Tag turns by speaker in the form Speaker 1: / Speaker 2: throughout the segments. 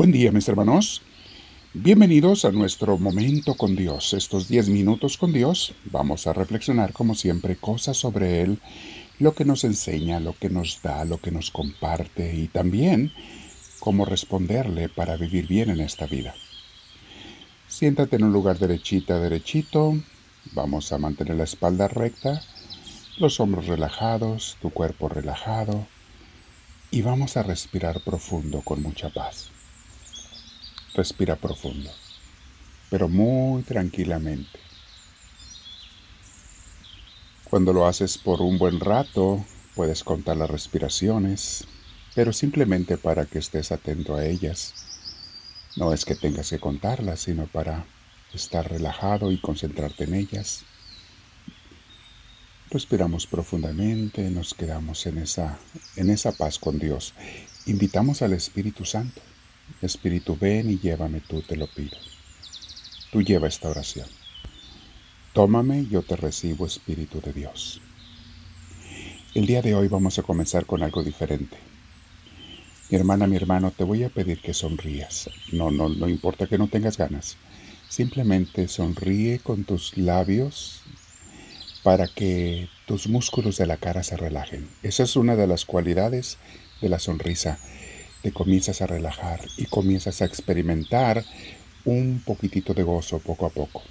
Speaker 1: Buen día mis hermanos. Bienvenidos a nuestro momento con Dios. Estos 10 minutos con Dios vamos a reflexionar como siempre cosas sobre Él, lo que nos enseña, lo que nos da, lo que nos comparte y también cómo responderle para vivir bien en esta vida. Siéntate en un lugar derechita, derechito. Vamos a mantener la espalda recta, los hombros relajados, tu cuerpo relajado y vamos a respirar profundo con mucha paz. Respira profundo, pero muy tranquilamente. Cuando lo haces por un buen rato, puedes contar las respiraciones, pero simplemente para que estés atento a ellas. No es que tengas que contarlas, sino para estar relajado y concentrarte en ellas. Respiramos profundamente, nos quedamos en esa, en esa paz con Dios. Invitamos al Espíritu Santo Espíritu, ven y llévame tú, te lo pido. Tú lleva esta oración. Tómame, yo te recibo, Espíritu de Dios. El día de hoy vamos a comenzar con algo diferente. Mi hermana, mi hermano, te voy a pedir que sonrías. No, no, no importa que no tengas ganas. Simplemente sonríe con tus labios para que tus músculos de la cara se relajen. Esa es una de las cualidades de la sonrisa te comienzas a relajar y comienzas a experimentar un poquitito de gozo poco a poco.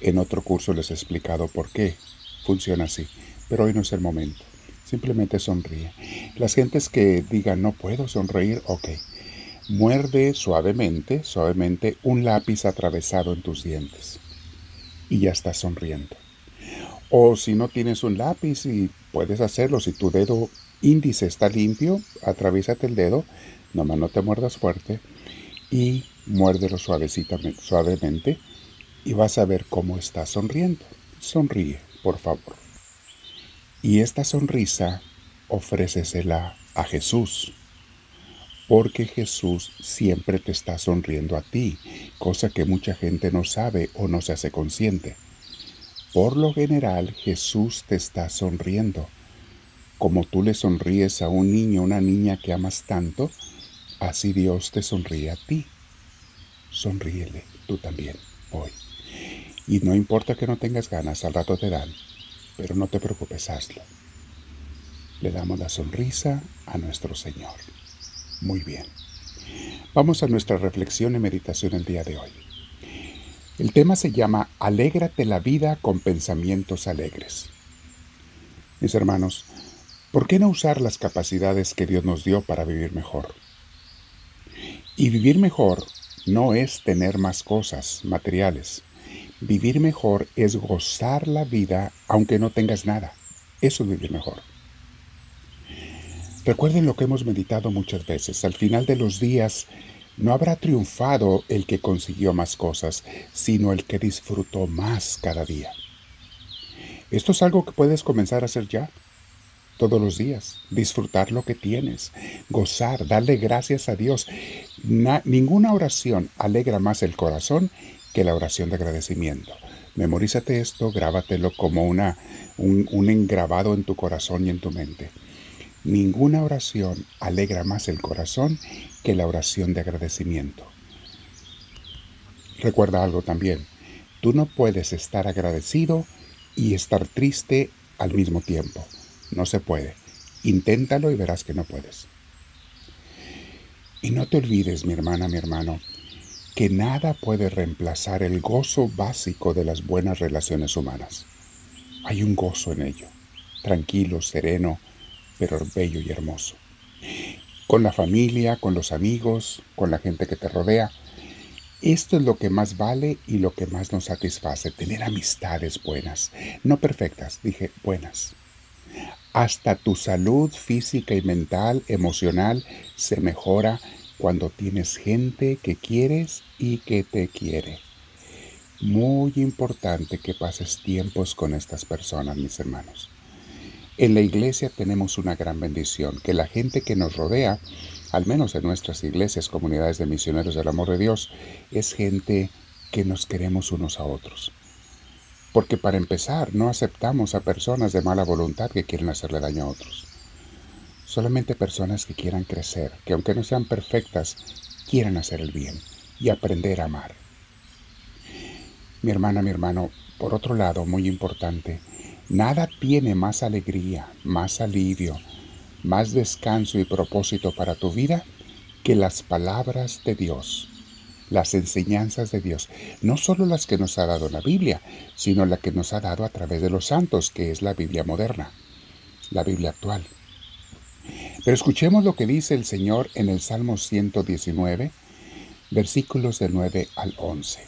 Speaker 1: En otro curso les he explicado por qué funciona así, pero hoy no es el momento. Simplemente sonríe. Las gentes que digan no puedo sonreír, ok. Muerde suavemente, suavemente un lápiz atravesado en tus dientes y ya estás sonriendo. O si no tienes un lápiz y puedes hacerlo, si tu dedo índice está limpio, atraviésate el dedo, nomás no te muerdas fuerte y muérdelo suavemente y vas a ver cómo estás sonriendo. Sonríe, por favor. Y esta sonrisa ofrécesela a Jesús, porque Jesús siempre te está sonriendo a ti, cosa que mucha gente no sabe o no se hace consciente. Por lo general, Jesús te está sonriendo como tú le sonríes a un niño una niña que amas tanto, así Dios te sonríe a ti. Sonríele tú también hoy. Y no importa que no tengas ganas, al rato te dan, pero no te preocupes, hazlo. Le damos la sonrisa a nuestro Señor. Muy bien. Vamos a nuestra reflexión y meditación el día de hoy. El tema se llama Alégrate la vida con pensamientos alegres. Mis hermanos, ¿Por qué no usar las capacidades que Dios nos dio para vivir mejor? Y vivir mejor no es tener más cosas materiales. Vivir mejor es gozar la vida aunque no tengas nada. Eso es vivir mejor. Recuerden lo que hemos meditado muchas veces. Al final de los días no habrá triunfado el que consiguió más cosas, sino el que disfrutó más cada día. Esto es algo que puedes comenzar a hacer ya todos los días, disfrutar lo que tienes, gozar, darle gracias a Dios. ninguna oración alegra más el corazón que la oración de agradecimiento. Memorízate esto, grábatelo como una, un, un engravado en tu corazón y en tu mente. Ninguna oración alegra más el corazón que la oración de agradecimiento. Recuerda algo también, tú no puedes estar agradecido y estar triste al mismo tiempo. No se puede. Inténtalo y verás que no puedes. Y no te olvides, mi hermana, mi hermano, que nada puede reemplazar el gozo básico de las buenas relaciones humanas. Hay un gozo en ello, tranquilo, sereno, pero bello y hermoso. Con la familia, con los amigos, con la gente que te rodea. Esto es lo que más vale y lo que más nos satisface, tener amistades buenas, no perfectas, dije buenas. Hasta tu salud física y mental, emocional, se mejora cuando tienes gente que quieres y que te quiere. Muy importante que pases tiempos con estas personas, mis hermanos. En la iglesia tenemos una gran bendición, que la gente que nos rodea, al menos en nuestras iglesias, comunidades de misioneros del amor de Dios, es gente que nos queremos unos a otros. Porque para empezar, no aceptamos a personas de mala voluntad que quieren hacerle daño a otros. Solamente personas que quieran crecer, que aunque no sean perfectas, quieran hacer el bien y aprender a amar. Mi hermana, mi hermano, por otro lado, muy importante, nada tiene más alegría, más alivio, más descanso y propósito para tu vida que las palabras de Dios, las enseñanzas de Dios, no solo las que nos ha dado la Biblia, sino la que nos ha dado a través de los santos, que es la Biblia moderna, la Biblia actual. Pero escuchemos lo que dice el Señor en el Salmo 119, versículos del 9 al 11.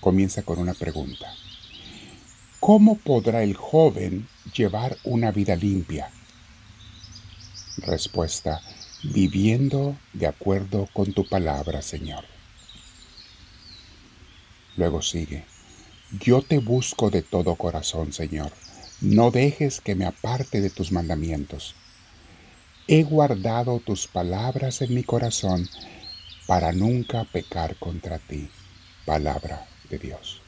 Speaker 1: Comienza con una pregunta. ¿Cómo podrá el joven llevar una vida limpia? Respuesta, viviendo de acuerdo con tu palabra, Señor. Luego sigue, yo te busco de todo corazón, Señor. No dejes que me aparte de tus mandamientos. He guardado tus palabras en mi corazón para nunca pecar contra ti. Palabra de Dios.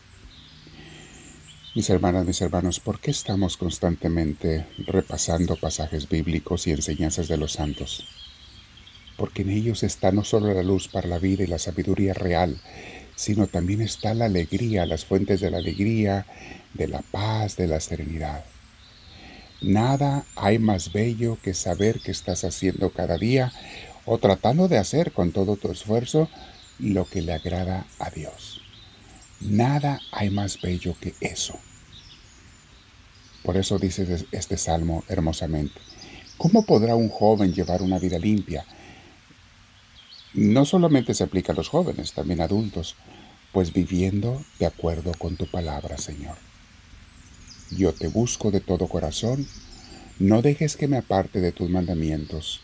Speaker 1: Mis hermanas, mis hermanos, ¿por qué estamos constantemente repasando pasajes bíblicos y enseñanzas de los santos? Porque en ellos está no solo la luz para la vida y la sabiduría real, sino también está la alegría, las fuentes de la alegría, de la paz, de la serenidad. Nada hay más bello que saber que estás haciendo cada día o tratando de hacer con todo tu esfuerzo lo que le agrada a Dios. Nada hay más bello que eso. Por eso dice este salmo hermosamente. ¿Cómo podrá un joven llevar una vida limpia? No solamente se aplica a los jóvenes, también adultos, pues viviendo de acuerdo con tu palabra, Señor. Yo te busco de todo corazón, no dejes que me aparte de tus mandamientos.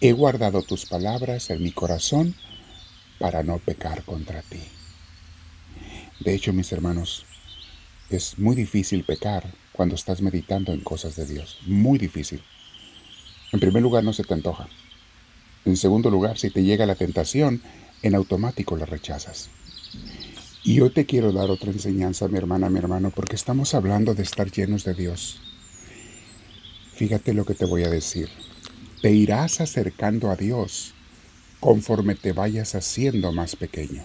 Speaker 1: He guardado tus palabras en mi corazón para no pecar contra ti. De hecho, mis hermanos, es muy difícil pecar cuando estás meditando en cosas de Dios. Muy difícil. En primer lugar, no se te antoja. En segundo lugar, si te llega la tentación, en automático la rechazas. Y hoy te quiero dar otra enseñanza, mi hermana, mi hermano, porque estamos hablando de estar llenos de Dios. Fíjate lo que te voy a decir. Te irás acercando a Dios conforme te vayas haciendo más pequeño.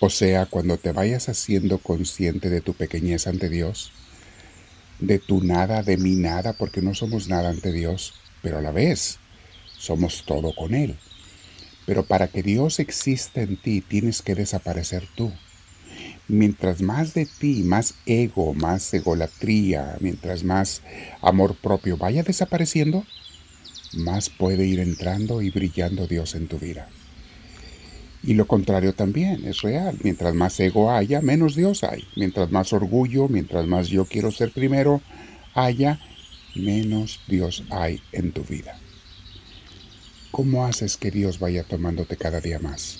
Speaker 1: O sea, cuando te vayas haciendo consciente de tu pequeñez ante Dios, de tu nada, de mi nada, porque no somos nada ante Dios, pero a la vez somos todo con Él. Pero para que Dios exista en ti tienes que desaparecer tú. Mientras más de ti, más ego, más egolatría, mientras más amor propio vaya desapareciendo, más puede ir entrando y brillando Dios en tu vida. Y lo contrario también es real. Mientras más ego haya, menos Dios hay. Mientras más orgullo, mientras más yo quiero ser primero haya, menos Dios hay en tu vida. ¿Cómo haces que Dios vaya tomándote cada día más?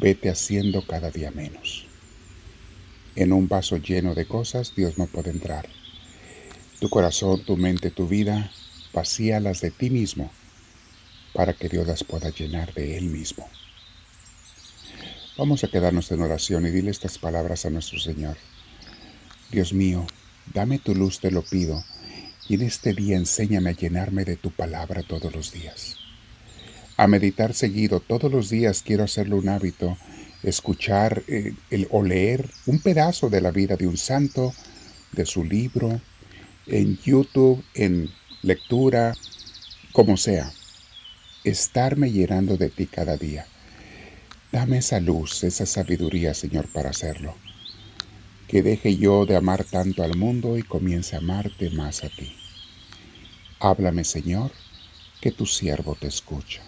Speaker 1: Vete haciendo cada día menos. En un vaso lleno de cosas Dios no puede entrar. Tu corazón, tu mente, tu vida, vacíalas de ti mismo para que Dios las pueda llenar de Él mismo. Vamos a quedarnos en oración y dile estas palabras a nuestro Señor. Dios mío, dame tu luz, te lo pido, y en este día enséñame a llenarme de tu palabra todos los días a meditar seguido. Todos los días quiero hacerlo un hábito, escuchar eh, o leer un pedazo de la vida de un santo, de su libro, en YouTube, en lectura, como sea. Estarme llenando de ti cada día. Dame esa luz, esa sabiduría, Señor, para hacerlo. Que deje yo de amar tanto al mundo y comience a amarte más a ti. Háblame, Señor, que tu siervo te escucha.